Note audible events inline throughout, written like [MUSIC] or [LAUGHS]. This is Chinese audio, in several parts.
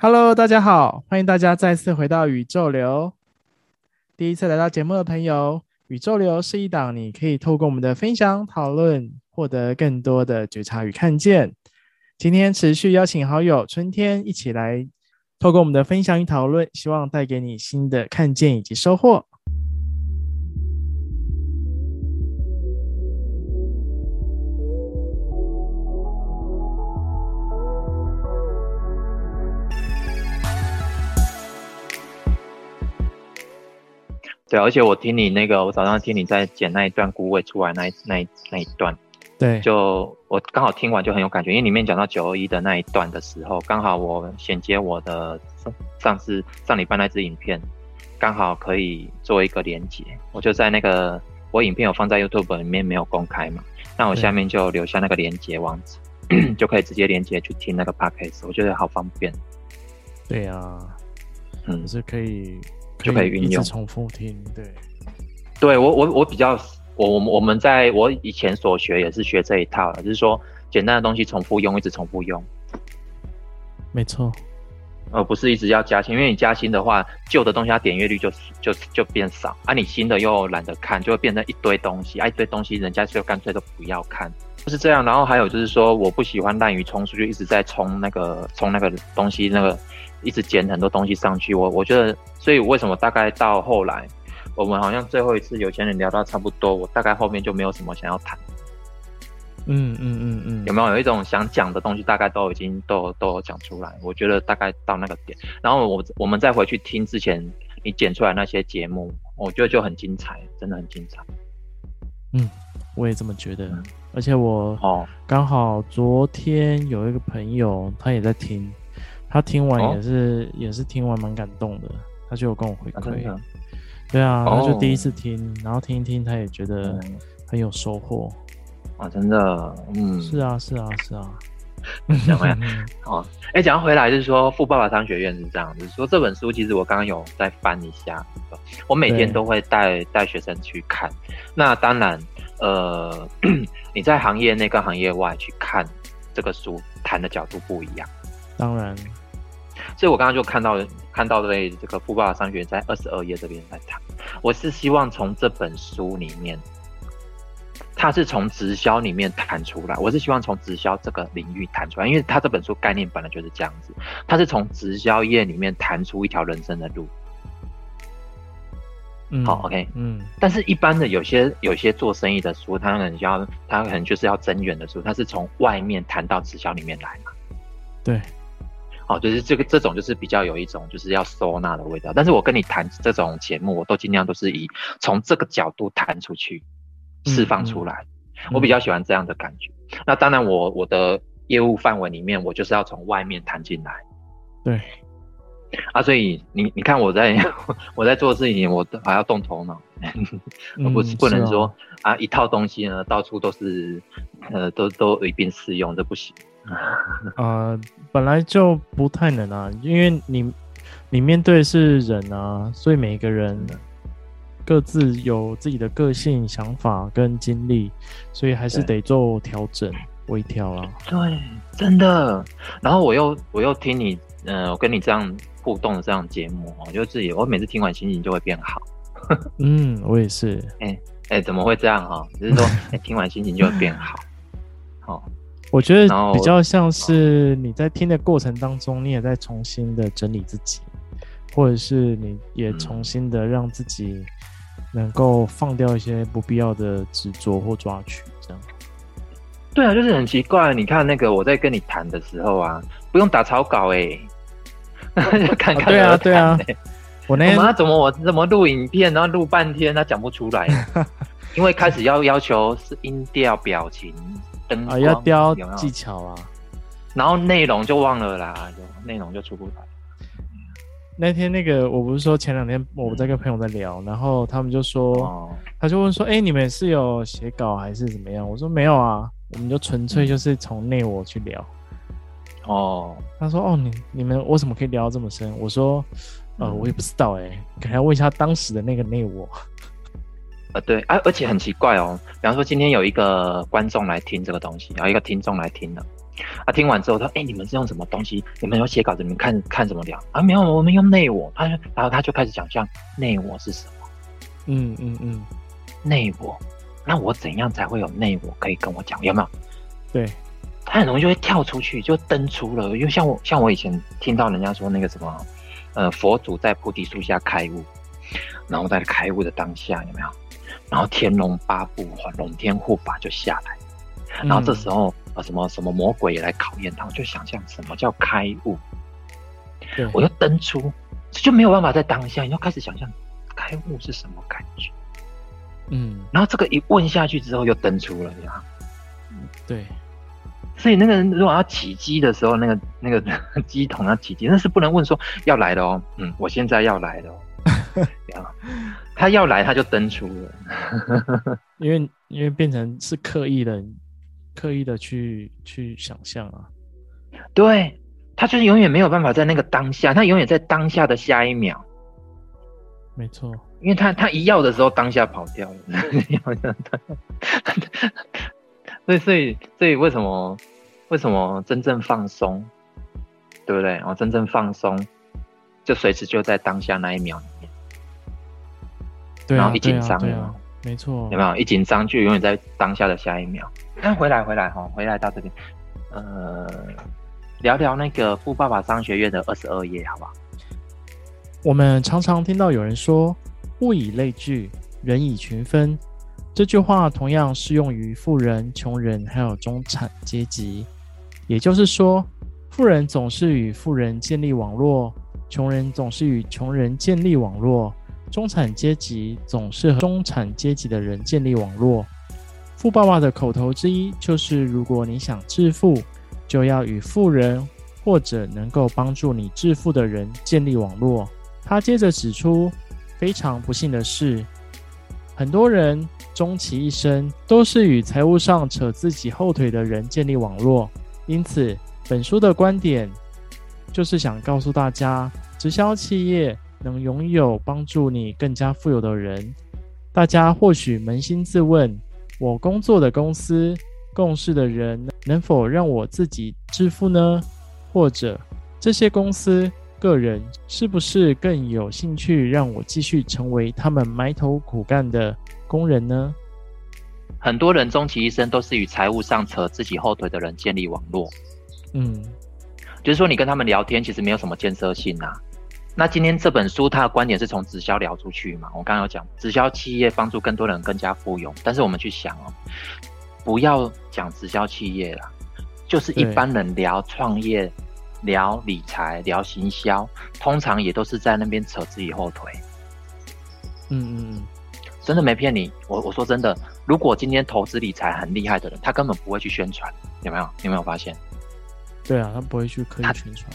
Hello，大家好，欢迎大家再次回到宇宙流。第一次来到节目的朋友，宇宙流是一档你可以透过我们的分享讨论，获得更多的觉察与看见。今天持续邀请好友春天一起来，透过我们的分享与讨论，希望带给你新的看见以及收获。对，而且我听你那个，我早上听你在剪那一段鼓尾出来那那那一段，对，就我刚好听完就很有感觉，因为里面讲到九二一的那一段的时候，刚好我衔接我的上上次上礼拜那支影片，刚好可以做一个连接，我就在那个我影片有放在 YouTube 里面没有公开嘛，那我下面就留下那个连接网址，就可以直接连接去听那个 Podcast，我觉得好方便。对啊，嗯，是可以。就可以运用重复听，对，对我我我比较我我我们在我以前所学也是学这一套的，就是说简单的东西重复用，一直重复用，没错，而不是一直要加新，因为你加新的话，旧的东西它点阅率就就就变少，啊，你新的又懒得看，就会变成一堆东西，啊，一堆东西人家就干脆都不要看，就是这样。然后还有就是说，我不喜欢滥竽充数，就一直在充那个充那个东西那个。一直捡很多东西上去，我我觉得，所以为什么大概到后来，我们好像最后一次有钱人聊到差不多，我大概后面就没有什么想要谈。嗯嗯嗯嗯，嗯，有没有有一种想讲的东西，大概都已经都都有讲出来？我觉得大概到那个点，然后我我们再回去听之前你剪出来那些节目，我觉得就很精彩，真的很精彩。嗯，我也这么觉得，而且我哦，刚好昨天有一个朋友，他也在听。他听完也是、哦、也是听完蛮感动的，他就有跟我回馈、啊，对啊，他就第一次听、哦，然后听一听，他也觉得很有收获，啊，真的，嗯，是啊，是啊，是啊，怎么样？哦，哎，讲回来就是说，富爸爸商学院是这样，就是说这本书其实我刚刚有再翻一下，我每天都会带带学生去看，那当然，呃，[CLEARS THROAT] 你在行业内跟行业外去看这个书，谈的角度不一样。当然，所以我刚刚就看到看到的这个富爸爸商学院在二十二页这边在谈，我是希望从这本书里面，它是从直销里面谈出来，我是希望从直销这个领域谈出来，因为它这本书概念本来就是这样子，它是从直销业里面谈出一条人生的路。嗯，好，OK，嗯，但是一般的有些有些做生意的书，他可能要他可能就是要增援的书，他是从外面谈到直销里面来嘛，对。哦，就是这个这种就是比较有一种就是要收纳的味道，但是我跟你谈这种节目，我都尽量都是以从这个角度谈出去，释放出来，嗯，我比较喜欢这样的感觉。嗯，那当然我，我我的业务范围里面，我就是要从外面谈进来。对，啊，所以你你看我在 [LAUGHS] 我在做事情，我还要动头脑，而不是不能说，嗯，啊一套东西呢到处都是呃都都一并适用，这不行。呃，[LAUGHS] 本来就不太能啊，因为你你面对的是人啊，所以每个人各自有自己的个性、想法跟经历，所以还是得做调整、微调啊。对，真的。然后我又我又听你，呃，我跟你这样互动的这样节目，我就自己，我每次听完心情就会变好。嗯，我也是。[LAUGHS] 哎、欸、哎、欸，怎么会这样哈？就是说，[LAUGHS] 哎、欸，听完心情就会变好。好。我觉得比较像是你在听的过程当中，你也在重新的整理自己，或者是你也重新的让自己能够放掉一些不必要的执着或抓取，这样。对啊，就是很奇怪。你看那个我在跟你谈的时候啊，不用打草稿哎，[LAUGHS] 就看看。对啊，对啊。我那天他怎么我怎么录影片，然后录半天他讲不出来，[LAUGHS] 因为开始要要求是音调、表情。啊，要雕技巧啊，然后内容就忘了啦，就内容就出不来。那天那个，我不是说前两天我在跟朋友在聊，然后他们就说，哦、他就问说，哎、欸，你们是有写稿还是怎么样？我说没有啊，我们就纯粹就是从内我去聊。哦，他说：“哦，你你们为什么可以聊到这么深？”我说：“呃，嗯、我也不知道哎、欸，可能要问一下当时的那个内我。”呃，对，而、啊、而且很奇怪哦，比方说今天有一个观众来听这个东西，然后一个听众来听了，啊，听完之后他说：“哎，你们是用什么东西？你们有写稿子？你们看看怎么聊？”啊，没有，我们用内我。他然后他就开始讲，像内我是什么？嗯嗯嗯，内我，那我怎样才会有内我可以跟我讲？有没有？对。他很容易就会跳出去，就登出了。因为像我，像我以前听到人家说那个什么，呃，佛祖在菩提树下开悟，然后在开悟的当下有没有？然后天龙八部、龙天护法就下来，然后这时候、嗯、呃什么什么魔鬼也来考验他，我就想象什么叫开悟，对，我就登出，就没有办法在当下，你要开始想象开悟是什么感觉，嗯，然后这个一问下去之后又登出了，你知道吗？对。所以那个人如果要起机的时候，那个那个 [LAUGHS] 机筒要起机，那是不能问说要来的哦。嗯，我现在要来的哦。[LAUGHS] 他要来他就登出了，[LAUGHS] 因为因为变成是刻意的，刻意的去去想象啊。对，他就是永远没有办法在那个当下，他永远在当下的下一秒。没错，因为他他一要的时候当下跑掉了。所以，所以，所以，为什么，为什么真正放松，对不对？哦，真正放松，就随时就在当下那一秒里面。对啊，然后一紧张，没错，有没有？一紧张就永远在当下的下一秒。那回来，回来，哈，回来到这边，呃，聊聊那个富爸爸商学院的二十二页，好不好？我们常常听到有人说“物以类聚，人以群分”。这句话同样适用于富人、穷人，还有中产阶级。也就是说，富人总是与富人建立网络，穷人总是与穷人建立网络，中产阶级总是和中产阶级的人建立网络。富爸爸的口头之一就是：如果你想致富，就要与富人或者能够帮助你致富的人建立网络。他接着指出，非常不幸的是，很多人。终其一生都是与财务上扯自己后腿的人建立网络，因此本书的观点就是想告诉大家，直销企业能拥有帮助你更加富有的人。大家或许扪心自问：我工作的公司、共事的人能否让我自己致富呢？或者这些公司、个人是不是更有兴趣让我继续成为他们埋头苦干的工人呢？很多人终其一生都是与财务上扯自己后腿的人建立网络。嗯，就是说你跟他们聊天，其实没有什么建设性啊。那今天这本书它的观点是从直销聊出去嘛？我刚刚有讲，直销企业帮助更多人更加富有。但是我们去想哦，不要讲直销企业啦，就是一般人聊创业、聊理财、聊行销，通常也都是在那边扯自己后腿。嗯嗯嗯。真的没骗你，我我说真的，如果今天投资理财很厉害的人，他根本不会去宣传，有没有？有没有发现？对啊，他不会去刻意宣传，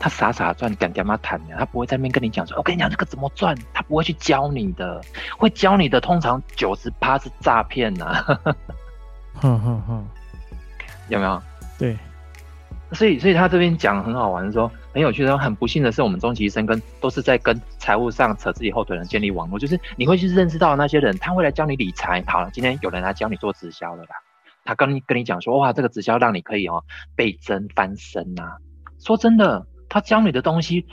他傻傻赚，干干嘛谈的？他不会在那边跟你讲说，我跟你讲这个怎么赚，他不会去教你的，会教你的通常九十趴是诈骗 [LAUGHS] 呐。哼哼哼，有没有？对。所以，所以他这边讲很好玩，说很有趣的，很不幸的是，我们终其一生跟都是在跟财务上扯自己后腿的人建立网络，就是你会去认识到那些人，他会来教你理财。好了，今天有人来教你做直销了吧，他跟你跟你讲说，哇，这个直销让你可以哦倍增翻身呐、啊。说真的，他教你的东西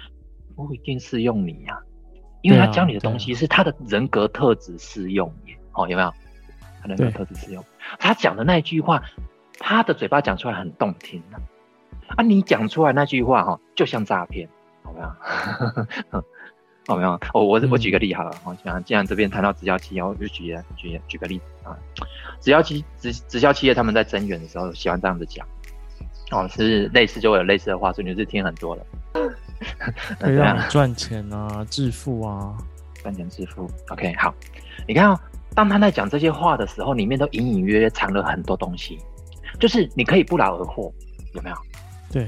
不一定适用你呀、啊，因为他教你的东西是他的人格特质适用耶。哦，有没有？他人格特质适用，他讲的那一句话，他的嘴巴讲出来很动听啊。啊，你讲出来那句话哈，就像诈骗，好没有？[LAUGHS] 好没有？我我我举个例好了，我想既然这边谈到直销企业，我就举举举个例子啊。直销企直直销企业他们在增员的时候喜欢这样子讲，哦，是类似就会有类似的话，所以你是听很多了。[LAUGHS] 可以让 [LAUGHS] 你赚钱啊，致富啊，赚钱致富。OK，好，你看哦，当他在讲这些话的时候，里面都隐隐约约藏了很多东西，就是你可以不劳而获，有没有？对，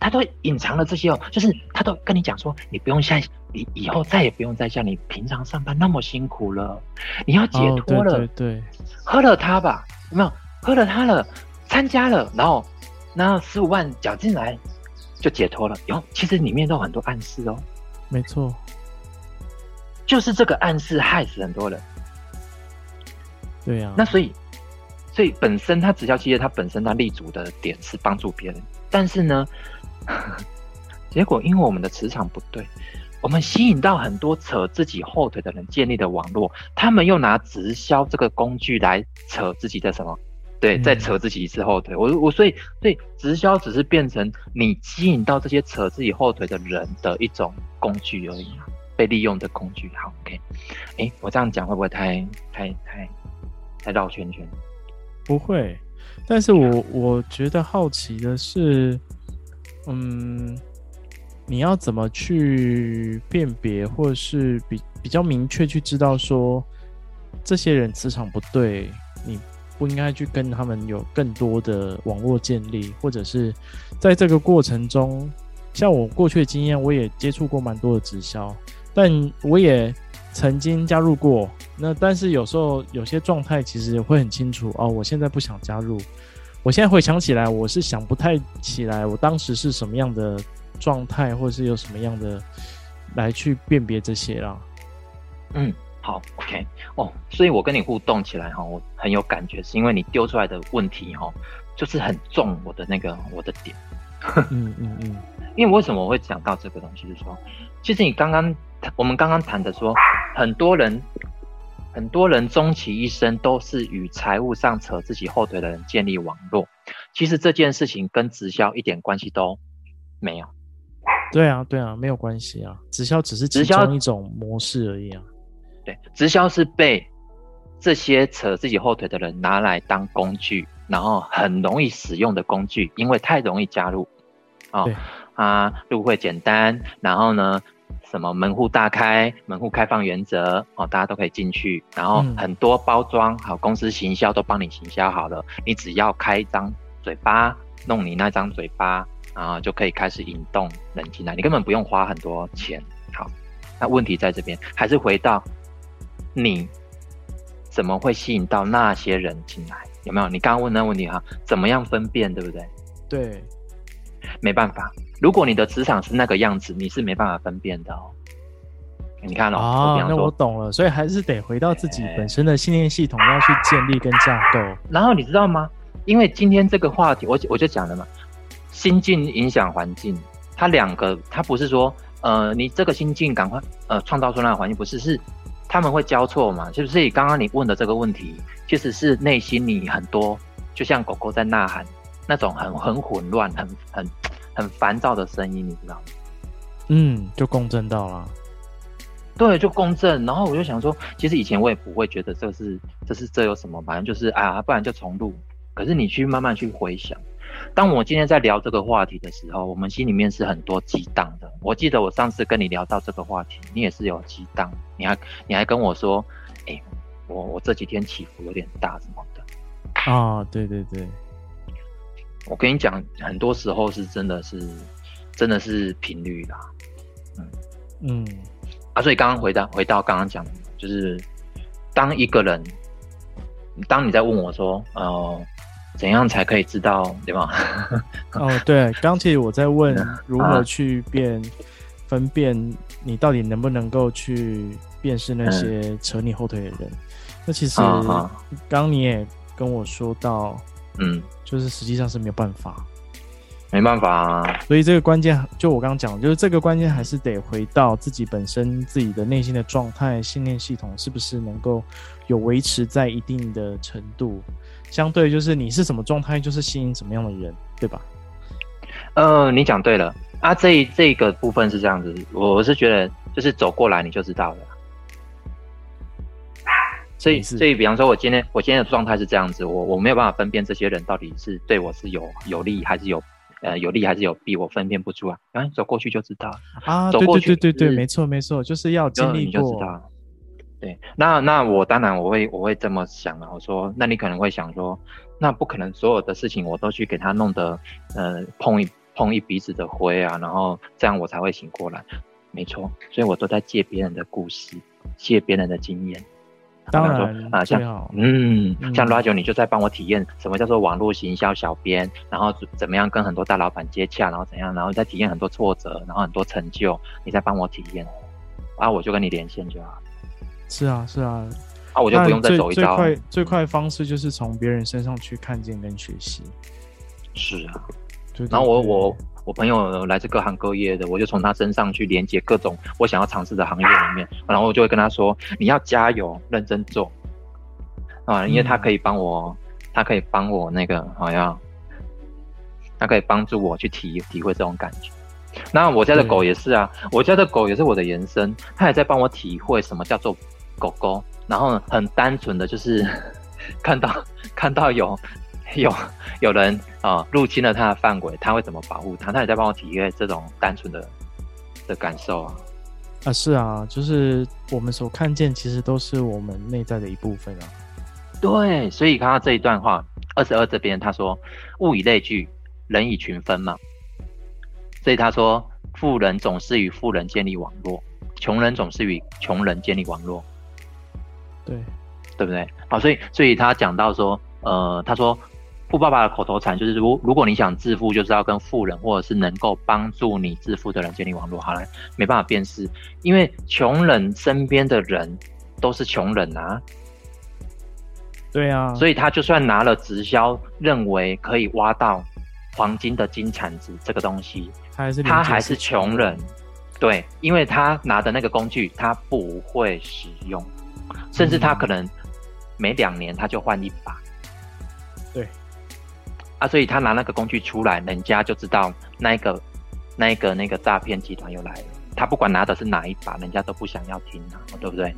他都隐藏了这些哦，就是他都跟你讲说，你不用像你以后再也不用再像你平常上班那么辛苦了，你要解脱了，哦、对，对，对，喝了它吧，有没有？喝了它了，参加了，然后那十五万缴进来就解脱了。有，其实里面都有很多暗示哦。没错，就是这个暗示害死很多人。对呀、啊。那所以，所以本身它直销企业它本身它立足的点是帮助别人，但是呢，[LAUGHS] 结果因为我们的磁场不对。我们吸引到很多扯自己后腿的人建立的网络，他们又拿直销这个工具来扯自己的什么？对，再扯自己一次后腿。我我所以所以直销只是变成你吸引到这些扯自己后腿的人的一种工具而已，被利用的工具。好，OK，哎，我这样讲会不会太太太太绕圈圈？不会，但是我我觉得好奇的是，嗯。你要怎么去辨别，或者是比比较明确去知道说，这些人磁场不对，你不应该去跟他们有更多的网络建立，或者是在这个过程中，像我过去的经验，我也接触过蛮多的直销，但我也曾经加入过。那但是有时候有些状态其实会很清楚哦，我现在不想加入。我现在回想起来，我是想不太起来，我当时是什么样的。状态，或者是有什么样的来去辨别这些啦？嗯，好，OK，哦，所以我跟你互动起来哈，我很有感觉，是因为你丢出来的问题哈，就是很重我的那个我的点。[LAUGHS] 嗯嗯嗯，因为为什么我会讲到这个东西？就是说，其实你刚刚我们刚刚谈的说，很多人很多人终其一生都是与财务上扯自己后腿的人建立网络，其实这件事情跟直销一点关系都没有。对啊，对啊，没有关系啊，直销只是其中一种模式而已啊。对，直销是被这些扯自己后腿的人拿来当工具，然后很容易使用的工具，因为太容易加入。哦，啊，入会简单，然后呢，什么门户大开，门户开放原则，哦，大家都可以进去，然后很多包装，好，公司行销都帮你行销好了，你只要开一张嘴巴，弄你那张嘴巴。然后就可以开始引动人进来，你根本不用花很多钱。好，那问题在这边，还是回到你怎么会吸引到那些人进来？有没有？你刚刚问那问题哈，怎么样分辨，对不对？对，没办法。如果你的磁场是那个样子，你是没办法分辨的哦。你看哦，啊，那我懂了，所以还是得回到自己本身的信念系统要去建立跟架构。然后你知道吗？因为今天这个话题，我我就讲了嘛。心境影响环境，它两个，它不是说，呃，你这个心境赶快，呃，创造出那个环境，不是，是他们会交错嘛？就是所以刚刚你问的这个问题，其实是内心里很多，就像狗狗在呐喊，那种很很混乱、很很很烦躁的声音，你知道吗？嗯，就共振到了。对，就共振。然后我就想说，其实以前我也不会觉得这是，这是这有什么，反正就是啊，不然就重录。可是你去慢慢去回想。当我今天在聊这个话题的时候，我们心里面是很多激荡的。我记得我上次跟你聊到这个话题，你也是有激荡，你还你还跟我说，哎、欸，我我这几天起伏有点大什么的。啊，对对对，我跟你讲，很多时候是真的是真的是频率啦。嗯嗯，啊，所以刚刚回到回到刚刚讲的，就是当一个人，当你在问我说，呃。怎样才可以知道，对吗？[LAUGHS] 哦，对，刚其实我在问如何去辨、啊、分辨你到底能不能够去辨识那些扯你后腿的人。嗯、那其实刚你也跟我说到，嗯，就是实际上是没有办法，没办法啊。所以这个关键，就我刚刚讲，就是这个关键还是得回到自己本身自己的内心的状态、信念系统是不是能够有维持在一定的程度。相对就是你是什么状态，就是吸引什么样的人，对吧？呃，你讲对了啊，这这个部分是这样子，我是觉得就是走过来你就知道了。所以，所以比方说，我今天我今天的状态是这样子，我我没有办法分辨这些人到底是对我是有有利还是有呃有利还是有弊，我分辨不出来。啊，走过去就知道啊，走过去，对对对对，没错没错，就是要经历就知道。对，那那我当然我会我会这么想啊。我说，那你可能会想说，那不可能所有的事情我都去给他弄得，呃，碰一碰一鼻子的灰啊，然后这样我才会醒过来。没错，所以我都在借别人的故事，借别人的经验。当然啊，像嗯，嗯像 Radio 你就在帮我体验什么叫做网络行销小编，然后怎么样跟很多大老板接洽，然后怎样，然后再体验很多挫折，然后很多成就，你再帮我体验，啊，我就跟你连线就好。是啊，是啊，啊，我就不用再走一遭。最快最快方式就是从别人身上去看见跟学习。是啊，然后我我。我朋友来自各行各业的，我就从他身上去连接各种我想要尝试的行业里面，然后我就会跟他说：“你要加油，认真做啊！”因为他可以帮我，他可以帮我那个好像，他可以帮助我去体体会这种感觉。那我家的狗也是啊，我家的狗也是我的延伸，它也在帮我体会什么叫做狗狗，然后很单纯的就是 [LAUGHS] 看到看到有。[LAUGHS] 有有人啊、呃、入侵了他的范围，他会怎么保护他？他也在帮我体验这种单纯的的感受啊！啊，是啊，就是我们所看见，其实都是我们内在的一部分啊。对，所以看到这一段话，二十二这边他说：“物以类聚，人以群分嘛。”所以他说：“富人总是与富人建立网络，穷人总是与穷人建立网络。”对，对不对？好，所以所以他讲到说，呃，他说。富爸爸的口头禅就是：如如果你想致富，就是要跟富人或者是能够帮助你致富的人建立网络。好了，没办法辨识，因为穷人身边的人都是穷人啊。对啊，所以他就算拿了直销，认为可以挖到黄金的金产值这个东西，他还是他还是穷人。对，因为他拿的那个工具他不会使用，甚至他可能每两年他就换一把。对。啊，所以他拿那个工具出来，人家就知道那一个、那一个、那个诈骗集团又来了。他不管拿的是哪一把，人家都不想要听啊，对不对？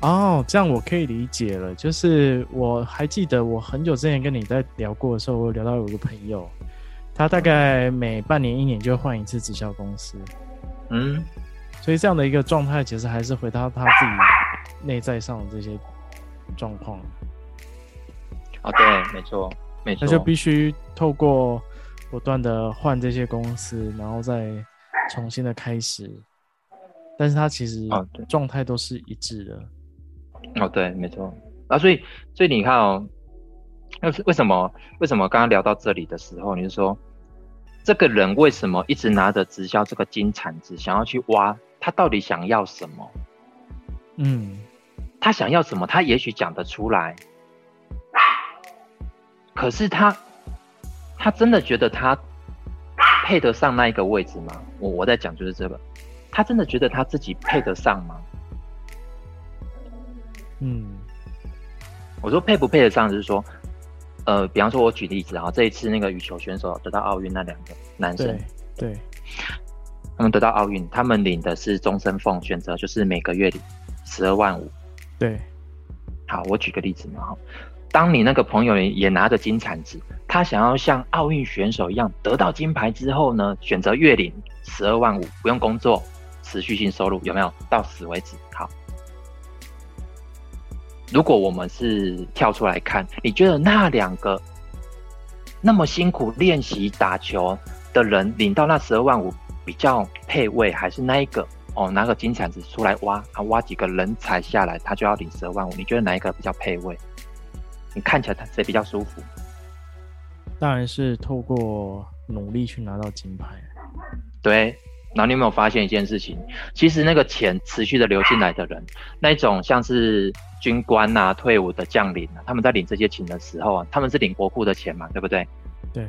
哦，这样我可以理解了。就是我还记得，我很久之前跟你在聊过的时候，我聊到有个朋友，他大概每半年、一年就换一次直销公司。嗯，所以这样的一个状态，其实还是回到他自己内在上的这些状况。哦，对，没错。那就必须透过不断的换这些公司，然后再重新的开始。但是它其实状态都是一致的。哦，对，没错。啊，所以所以你看哦，那是为什么为什么刚刚聊到这里的时候，你就说这个人为什么一直拿着直销这个金铲子，想要去挖？他到底想要什么？嗯，他想要什么？他也许讲得出来。可是他，他真的觉得他配得上那一个位置吗？我我在讲就是这个，他真的觉得他自己配得上吗？嗯，我说配不配得上，就是说，呃，比方说，我举例子啊，这一次那个羽球选手得到奥运那两个男生，对，对，他们得到奥运，他们领的是终身俸，选择就是每个月领十二万五，对，好，我举个例子嘛，哈。当你那个朋友也拿着金铲子，他想要像奥运选手一样得到金牌之后呢，选择月领十二万五，不用工作，持续性收入有没有？到死为止。好，如果我们是跳出来看，你觉得那两个那么辛苦练习打球的人领到那十二万五比较配位，还是那一个哦拿个金铲子出来挖，啊挖几个人才下来，他就要领十二万五？你觉得哪一个比较配位？你看起来他谁比较舒服？当然是透过努力去拿到金牌。对，然后你有没有发现一件事情？其实那个钱持续的流进来的人，那种像是军官啊、退伍的将领啊，他们在领这些钱的时候啊，他们是领国库的钱嘛，对不对？对。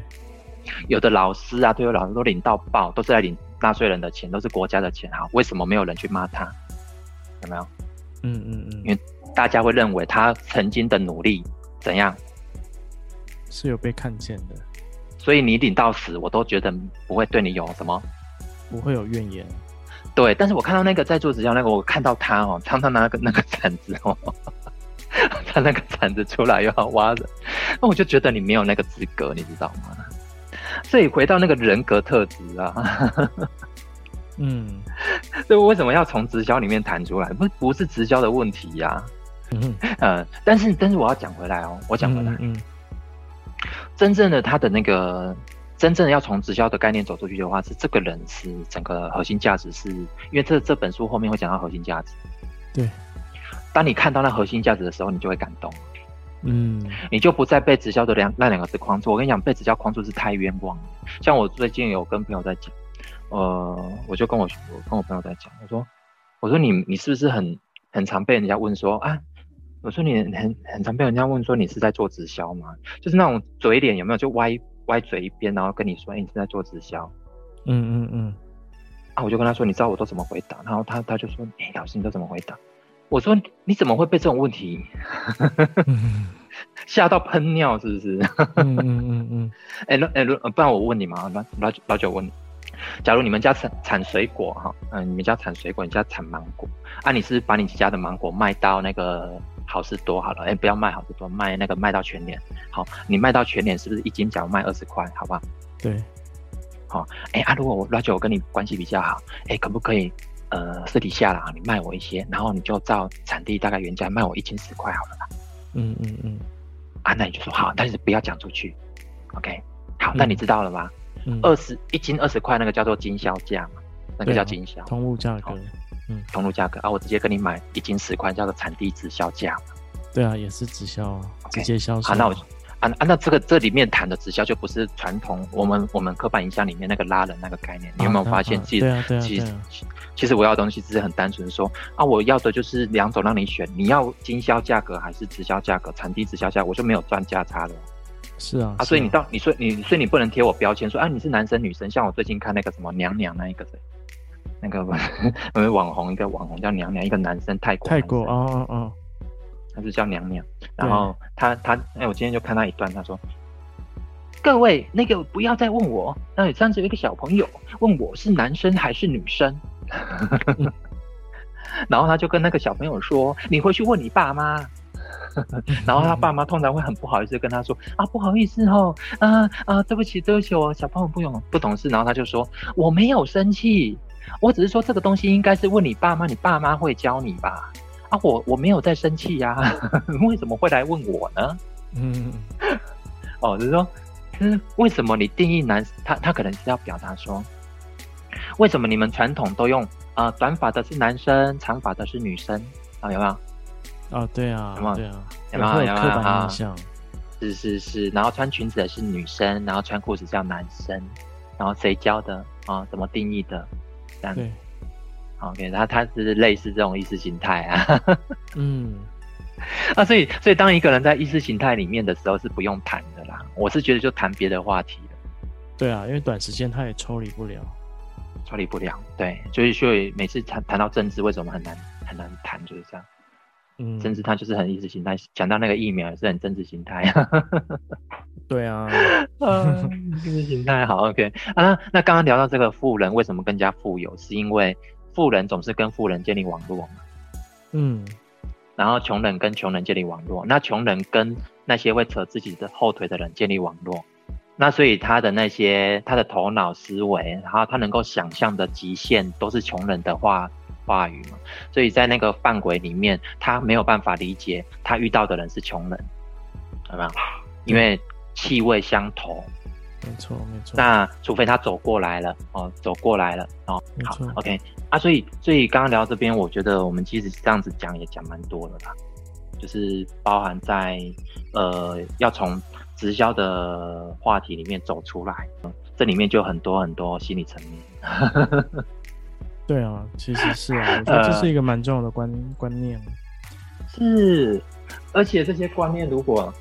有的老师啊，退休老师都领到爆，都是在领纳税人的钱，都是国家的钱啊。为什么没有人去骂他？有没有？嗯嗯嗯。因为大家会认为他曾经的努力。怎样？是有被看见的，所以你领到死，我都觉得不会对你有什么，不会有怨言。对，但是我看到那个在做直销那个，我看到他哦，常常拿个那个铲子哦，[LAUGHS] 他那个铲子出来又要挖人，那我就觉得你没有那个资格，你知道吗？所以回到那个人格特质啊，嗯，[LAUGHS] 所以为什么要从直销里面谈出来？不，不是直销的问题呀、啊。嗯，呃，但是但是我要讲回来哦，我讲回来，嗯，真正的他的那个，真正的要从直销的概念走出去的话，是这个人是整个核心价值是，是因为这这本书后面会讲到核心价值，对，当你看到那核心价值的时候，你就会感动。嗯，你就不再被直销的两那两个字框住。我跟你讲，被直销框住是太冤枉了。像我最近有跟朋友在讲，呃，我就跟我我跟我朋友在讲，我说，我说你你是不是很很常被人家问说啊？我说你很很常被人家问说你是在做直销吗？就是那种嘴脸有没有就歪歪嘴一边，然后跟你说，欸，你是在做直销？嗯嗯嗯。啊，我就跟他说，你知道我都怎么回答？然后他他就说，哎，老师你都怎么回答？我说你怎么会被这种问题 [LAUGHS] 吓到喷尿？是不是？嗯嗯嗯嗯。[LAUGHS] 哎，那哎，不然我问你嘛，老老老九问你，假如你们家产产水果哈，嗯，你们家产水果，你家产芒果，啊，你是把你家的芒果卖到那个好事多好了？哎，不要卖好事多，卖那个卖到全年。好，你卖到全年是不是一斤假如卖二十块？好不好？对。好，哎啊，如果我老九跟你关系比较好，哎，可不可以？呃，私底下啦，你卖我一些，然后你就照产地大概原价卖我一斤十块好了啦。嗯嗯嗯。啊，那你就说好，但是不要讲出去。OK，好，那、嗯、你知道了吗？二十一斤二十块，那个叫做经销价嘛，那个叫经销。通路价格。嗯，通路价格啊，我直接跟你买一斤十块，叫做产地直销价。对啊，也是直销，直接销售。好，那我。啊啊，那这个这里面谈的直销就不是传统我们我们刻板印象里面那个拉人那个概念，你有没有发现？其实其实其实我要的东西只是很单纯说啊，我要的就是两种让你选，你要经销价格还是直销价格？产地直销价我就没有赚价差了。是啊，啊，所以你到你说你所以你不能贴我标签说啊，你是男生女生？像我最近看那个什么娘娘那一个谁，[LAUGHS] 那个网红一个网红叫娘娘，一个男生泰国泰国哦哦哦。他是叫娘娘，然后他他哎，我今天就看他一段，他说：“各位，那个不要再问我，那上次有一个小朋友问我是男生还是女生，[LAUGHS] 然后他就跟那个小朋友说，你回去问你爸妈，[LAUGHS] 然后他爸妈通常会很不好意思跟他说啊，不好意思哦，啊啊，对不起对不起，我小朋友不懂不懂事，然后他就说我没有生气，我只是说这个东西应该是问你爸妈，你爸妈会教你吧。”啊，我我没有在生气呀，[LAUGHS] 为什么会来问我呢？嗯，[LAUGHS] 哦，就是说，嗯，为什么你定义男？他他可能是要表达说，为什么你们传统都用啊、呃、短发的是男生，长发的是女生啊？有没有？啊，对啊，有没有？对啊，有没有？有没有？刻板印象，是是是，然后穿裙子的是女生，然后穿裤子叫男生，然后谁教的啊、哦？怎么定义的？这样。对。OK，他他是类似这种意识形态啊，嗯，[LAUGHS] 啊，所以所以当一个人在意识形态里面的时候是不用谈的啦，我是觉得就谈别的话题了。对啊，因为短时间他也抽离不了，抽离不了。对，所以所以每次谈谈到政治，为什么很难很难谈，就是这样。嗯，政治他就是很意识形态，讲到那个疫苗也是很政治形态。对啊，[LAUGHS] 政治形态好 OK 啊。那刚刚聊到这个富人为什么更加富有，是因为。富人总是跟富人建立网络嘛，嗯，然后穷人跟穷人建立网络，那穷人跟那些会扯自己的后腿的人建立网络，那所以他的那些他的头脑思维，然后他能够想象的极限都是穷人的话话语嘛，所以在那个范围里面，他没有办法理解他遇到的人是穷人，有没有？因为气味相投。没错，没错。那除非他走过来了哦，走过来了哦。好，OK 啊。所以，所以刚刚聊到这边，我觉得我们其实这样子讲也讲蛮多了啦，就是包含在呃，要从直销的话题里面走出来，这里面就很多很多心理层面。对啊，其实是啊，[LAUGHS] 我觉得这是一个蛮重要的观、呃、观念。是，而且这些观念如果。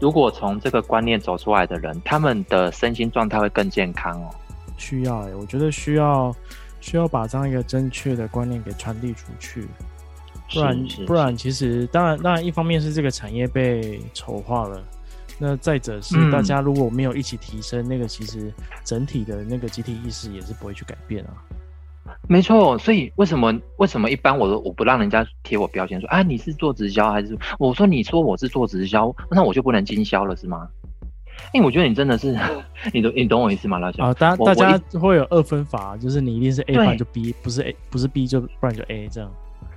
如果从这个观念走出来的人，他们的身心状态会更健康哦。需要哎、欸，我觉得需要需要把这样一个正确的观念给传递出去，不然不然其实当然当然一方面是这个产业被丑化了，那再者是大家如果没有一起提升，嗯、那个其实整体的那个集体意识也是不会去改变啊。没错，所以为什么为什么一般我都我不让人家贴我标签说啊，你是做直销还是我说你说我是做直销，那我就不能经销了是吗？因为我觉得你真的是 [LAUGHS] 你懂你懂我意思吗，老小啊，大大家会有二分法，就是你一定是 A 不就 B，不是 A 不是 B 就不然就 A 这样。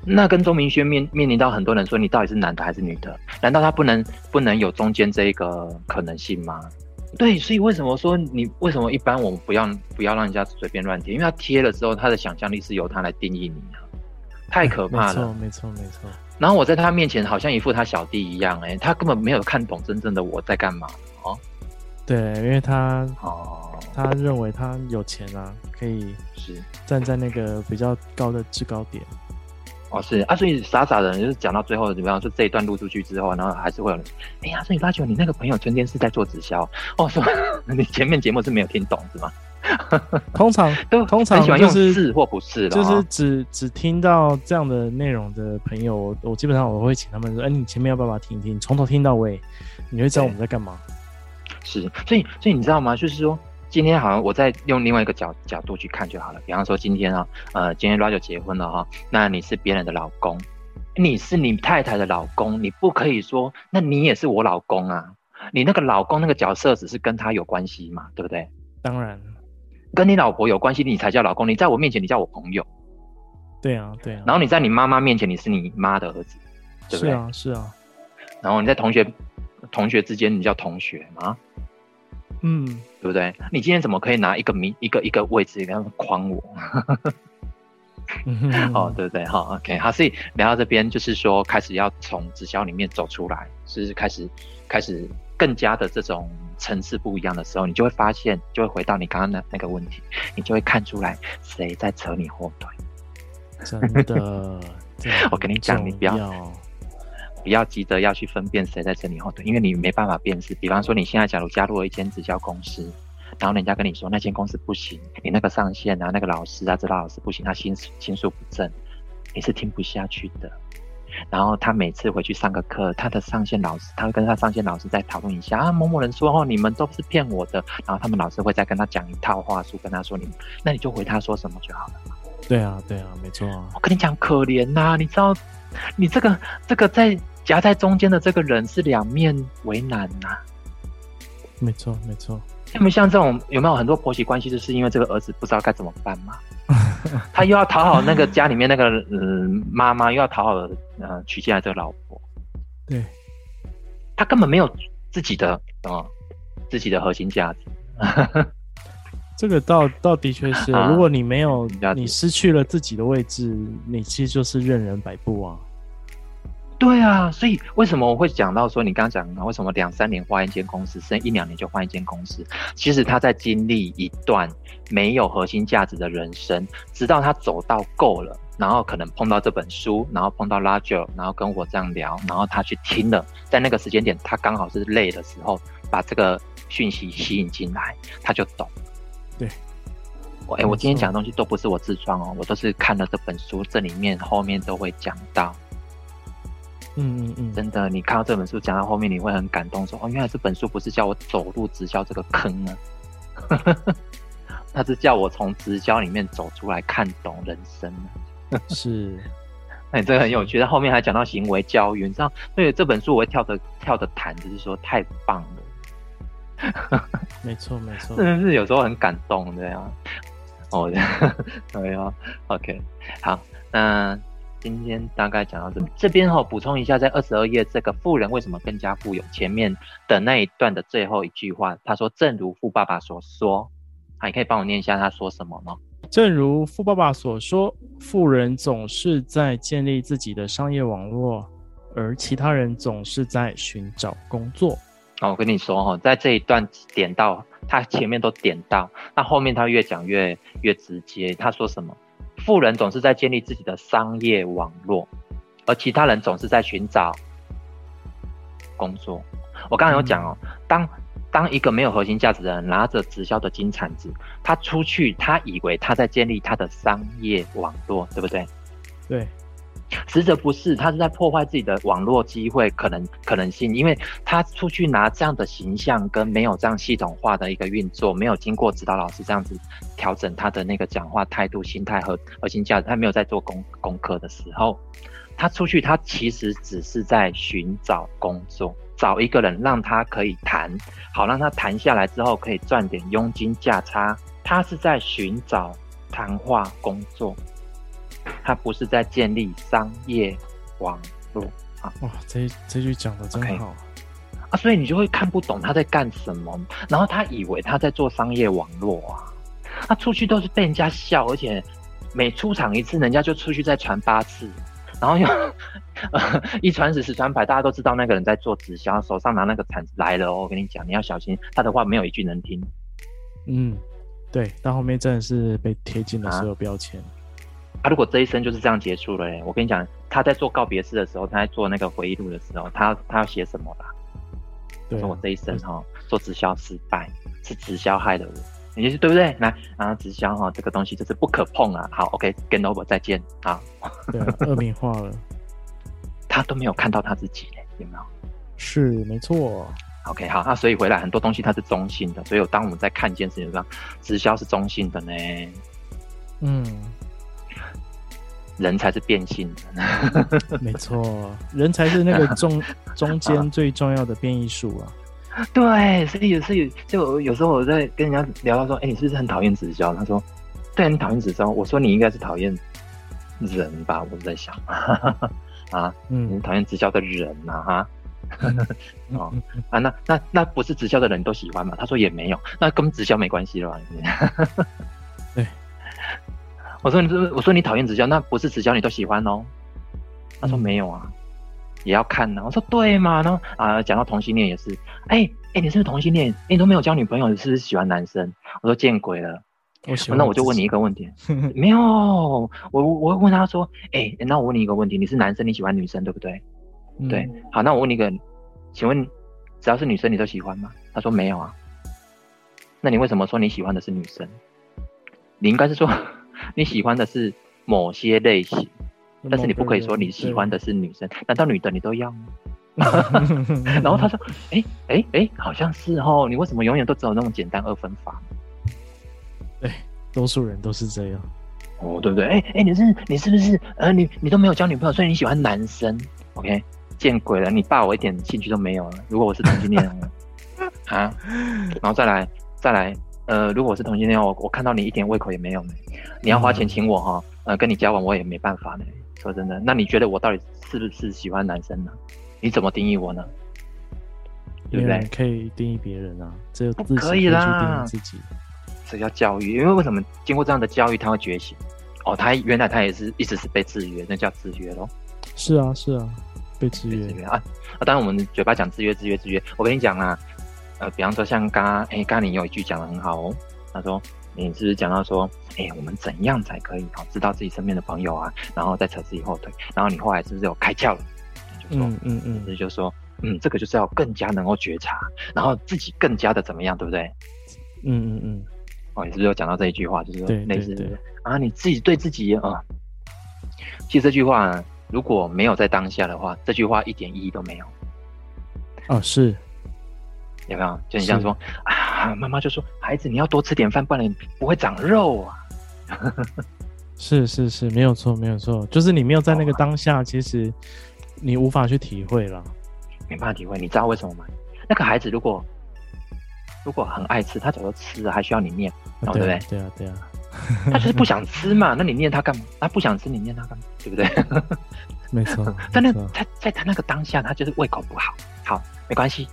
那跟钟明轩面面临到很多人说你到底是男的还是女的？难道他不能不能有中间这一个可能性吗？对，所以为什么说你为什么一般我们不要不要让人家随便乱贴？因为他贴了之后，他的想象力是由他来定义你啊，太可怕了。没错，没错，没错。然后我在他面前好像一副他小弟一样，哎，他根本没有看懂真正的我在干嘛哦。对，因为他哦，他认为他有钱啊，可以是站在那个比较高的制高点。哦，是啊，所以傻傻的人就是讲到最后怎么样？就这一段录出去之后，然后还是会有人，哎呀，所以发觉你那个朋友春天是在做直销哦，是吗？[LAUGHS] 你前面节目是没有听懂是吗？[LAUGHS] 通常都通常喜欢用是或不是的，就是只只听到这样的内容的朋友，我，基本上我会请他们说，哎，你前面要不要把它听听，从头听到尾，你会知道我们在干嘛。是，所以所以你知道吗？就是说。今天好像我再用另外一个角角度去看就好了。比方说今天啊，呃，今天 Roger 结婚了哈，那你是别人的老公，你是你太太的老公，你不可以说，那你也是我老公啊。你那个老公那个角色只是跟他有关系嘛，对不对？当然，跟你老婆有关系，你才叫老公。你在我面前，你叫我朋友。对啊，对啊。然后你在你妈妈面前，你是你妈的儿子，对不对？是啊，是啊。然后你在同学同学之间，你叫同学吗？嗯，对不对？你今天怎么可以拿一个名一个一个位置这样框我？[LAUGHS] 哦，对不对？好，OK，好，所以聊到这边，就是说开始要从直销里面走出来，是开始开始更加的这种层次不一样的时候，你就会发现，就会回到你刚刚的那个问题，你就会看出来谁在扯你后腿。真的，[LAUGHS] 我跟你讲，你不要。不要急着要去分辨谁在扯你后腿，因为你没办法辨识。比方说，你现在假如加入了一间直销公司，然后人家跟你说那间公司不行，你那个上线啊，那个老师啊，指导老师不行，他心心术不正，你是听不下去的。然后他每次回去上个课，他的上线老师他会跟他上线老师再讨论一下啊，某某人说哦，你们都是骗我的。然后他们老师会再跟他讲一套话术，跟他说你，那你就回他说什么就好了。对啊，对啊，没错啊。我跟你讲，可怜呐、啊，你知道，你这个这个在。夹在中间的这个人是两面为难呐、啊，没错没错。像不像这种有没有很多婆媳关系，就是因为这个儿子不知道该怎么办嘛？[LAUGHS] 他又要讨好那个家里面那个嗯妈妈，又要讨好呃娶进来这个老婆，对，他根本没有自己的啊、嗯、自己的核心价值。这个倒倒的确是，如果你没有你失去了自己的位置，你其实就是任人摆布啊。对啊，所以为什么我会讲到说，你刚刚讲的为什么两三年换一间公司，甚至一两年就换一间公司？其实他在经历一段没有核心价值的人生，直到他走到够了，然后可能碰到这本书，然后碰到 Roger，然后跟我这样聊，然后他去听了，在那个时间点，他刚好是累的时候，把这个讯息吸引进来，他就懂。对，我哎，我今天讲的东西都不是我自创哦，我都是看了这本书，这里面后面都会讲到。嗯嗯嗯，真的，你看到这本书讲到后面，你会很感动，说哦，原来这本书不是叫我走入直销这个坑呢，[LAUGHS] 他是叫我从直销里面走出来，看懂人生呢。[LAUGHS] 是，那你这个很有趣。他后面还讲到行为教育，你知道，所以这本书我会跳着跳着弹，就是说太棒了。[LAUGHS] 没错没错，真的是有时候很感动这样。哦，[LAUGHS] 对啊，OK，好，那。今天大概讲到这，这边哈补充一下，在二十二页这个富人为什么更加富有前面的那一段的最后一句话，他说：“正如富爸爸所说，啊，你可以帮我念一下他说什么吗？”正如富爸爸所说，富人总是在建立自己的商业网络，而其他人总是在寻找工作。好，我跟你说哈，在这一段点到他前面都点到，那后面他越讲越越直接，他说什么？富人总是在建立自己的商业网络，而其他人总是在寻找工作。我刚刚有讲哦，当当一个没有核心价值的人拿着直销的金铲子，他出去，他以为他在建立他的商业网络，对不对？对。实则不是，他是在破坏自己的网络机会可能可能性，因为他出去拿这样的形象跟没有这样系统化的一个运作，没有经过指导老师这样子调整他的那个讲话态度、心态和核心价值，他没有在做功功课的时候，他出去他其实只是在寻找工作，找一个人让他可以谈，好让他谈下来之后可以赚点佣金价差，他是在寻找谈话工作。他不是在建立商业网络啊！哇，这这句讲的真好 okay. 啊！所以你就会看不懂他在干什么，然后他以为他在做商业网络啊，他出去都是被人家笑，而且每出场一次，人家就出去再传八次，然后又 [LAUGHS] 呃一传十，十传百，大家都知道那个人在做直销，手上拿那个铲子来了哦。我跟你讲，你要小心，他的话没有一句能听。嗯，对，到后面真的是被贴进了所有标签。他、啊、如果这一生就是这样结束了，我跟你讲，他在做告别式的时候，他在做那个回忆录的时候，他他要写什么啦？对、啊，说我这一生哈做直销失败，是直销害的我，你是对不对？来，然后直销哈这个东西就是不可碰啊。好，OK，Game over，再见啊。对，恶名化了，他都没有看到他自己嘞，有没有？是，没错。OK，好，那所以回来很多东西它是中性的，所以当我们在看一件事情上，直销是中性的呢。嗯。人才是变性的，[LAUGHS] 没错，人才是那个 [LAUGHS] 中中间最重要的变异数啊。对，所以有时有就有时候我在跟人家聊到说，哎、欸，你是不是很讨厌直销？他说，对啊，你讨厌直销。我说你应该是讨厌人吧？我是在想 [LAUGHS] 啊，嗯，你讨厌直销的人呐、啊？哈，哦啊，那那那不是直销的人都喜欢嘛？他说也没有，那跟直销没关系了吧？对。我说你是，我说你讨厌直销，那不是直销你都喜欢哦？他说没有啊，嗯、也要看呢、啊。我说对嘛，然后啊，讲到同性恋也是，哎、欸、哎、欸，你是不是同性恋？你都没有交女朋友，你是不是喜欢男生？我说见鬼了，我。那我就问你一个问题，[LAUGHS] 没有，我我会问他说，哎、欸，那我问你一个问题，你是男生，你喜欢女生对不对？嗯、对，好，那我问你一个，请问只要是女生你都喜欢吗？他说没有啊，那你为什么说你喜欢的是女生？你应该是说。你喜欢的是某些类型，但是你不可以说你喜欢的是女生。难道女的你都要吗？[LAUGHS] [LAUGHS] 然后他说：“哎哎哎，好像是哦。你为什么永远都只有那种简单二分法？”对，多数人都是这样。哦，对不对？哎哎，你是你是不是呃，你你都没有交女朋友，所以你喜欢男生？OK，见鬼了！你爸我一点兴趣都没有了。如果我是同性恋 [LAUGHS] 啊，然后再来再来。呃，如果是同性恋，我我看到你一点胃口也没有呢。你要花钱请我哈，呃，跟你交往我也没办法呢。说真的，那你觉得我到底是不是喜欢男生呢？你怎么定义我呢？对不对？可以定义别人啊，只有自己可以啦。自己，这叫教育。因为为什么经过这样的教育，他会觉醒？哦，他原来他也是一直是被制约，那叫制约咯。是啊，是啊，被制约，制约啊。啊，当然我们嘴巴讲制约，制约，制约。我跟你讲啊。呃，比方说像刚刚，哎，刚刚你有一句讲的很好哦。他说，你是不是讲到说，哎，我们怎样才可以好知道自己身边的朋友啊，然后再扯自己后腿？然后你后来是不是有开窍了？就说，嗯嗯嗯，就说，嗯，这个就是要更加能够觉察，然后自己更加的怎么样，对不对？嗯嗯嗯。哦，你是不是有讲到这一句话？就是说，类似的啊，你自己对自己啊，其实这句话如果没有在当下的话，这句话一点意义都没有。哦，是。有没有？就你这样说啊，妈妈就说：“孩子，你要多吃点饭，不然你不会长肉啊。”是是是，没有错，没有错，就是你没有在那个当下，其实你无法去体会了，没办法体会。你知道为什么吗？那个孩子如果如果很爱吃，他早就吃了，还需要你念，对不对？对啊，对啊，他就是不想吃嘛。那你念他干嘛？他不想吃，你念他干嘛？对不对？[LAUGHS] 没错。[LAUGHS] 但那他在他那个当下，他就是胃口不好。好，没关系。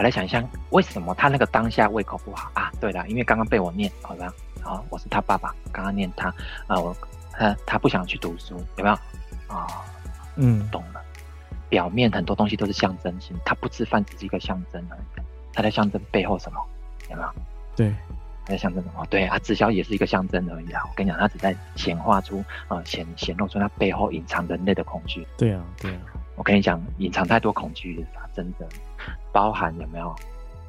我来想象，为什么他那个当下胃口不好啊？对了，因为刚刚被我念，好吧？好，我是他爸爸，刚刚念他啊，我他他不想去读书，有没有？啊、哦，嗯，懂了。表面很多东西都是象征性，他不吃饭只是一个象征而已。他在象征背后什么？有没有？对，他在象征什么？对啊，直销也是一个象征而已啊。我跟你讲，他只在显化出啊，显、呃、显露出他背后隐藏人类的恐惧。对啊，对啊。我跟你讲，隐藏太多恐惧了，真的。包含有没有？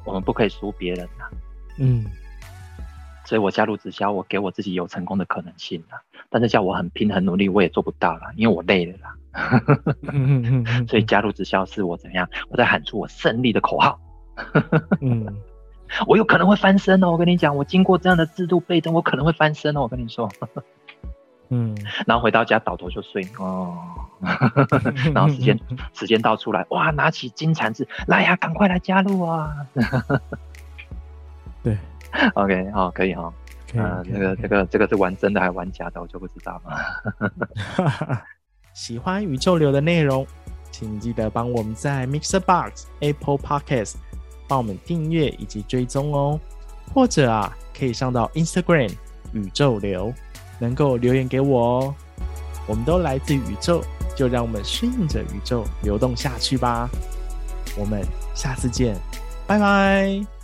我们不可以输别人呐、啊。嗯，所以我加入直销，我给我自己有成功的可能性啊。但是叫我很拼很努力，我也做不到了，因为我累了啦。嗯嗯嗯、[LAUGHS] 所以加入直销是我怎样？我在喊出我胜利的口号。嗯，[LAUGHS] 我有可能会翻身哦。我跟你讲，我经过这样的制度背灯，我可能会翻身哦。我跟你说。嗯，然后回到家倒头就睡哦，[LAUGHS] 然后时间时间到出来，哇，拿起金铲子来呀，赶快来加入啊！对，[LAUGHS] OK，好，可以哈，嗯，这个这个这个是玩真的还是玩假的，我就不知道了。[LAUGHS] 喜欢宇宙流的内容，请记得帮我们在 Mixer Box、Apple Podcast 帮我们订阅以及追踪哦，或者啊，可以上到 Instagram 宇宙流。能够留言给我哦，我们都来自宇宙，就让我们顺应着宇宙流动下去吧。我们下次见，拜拜。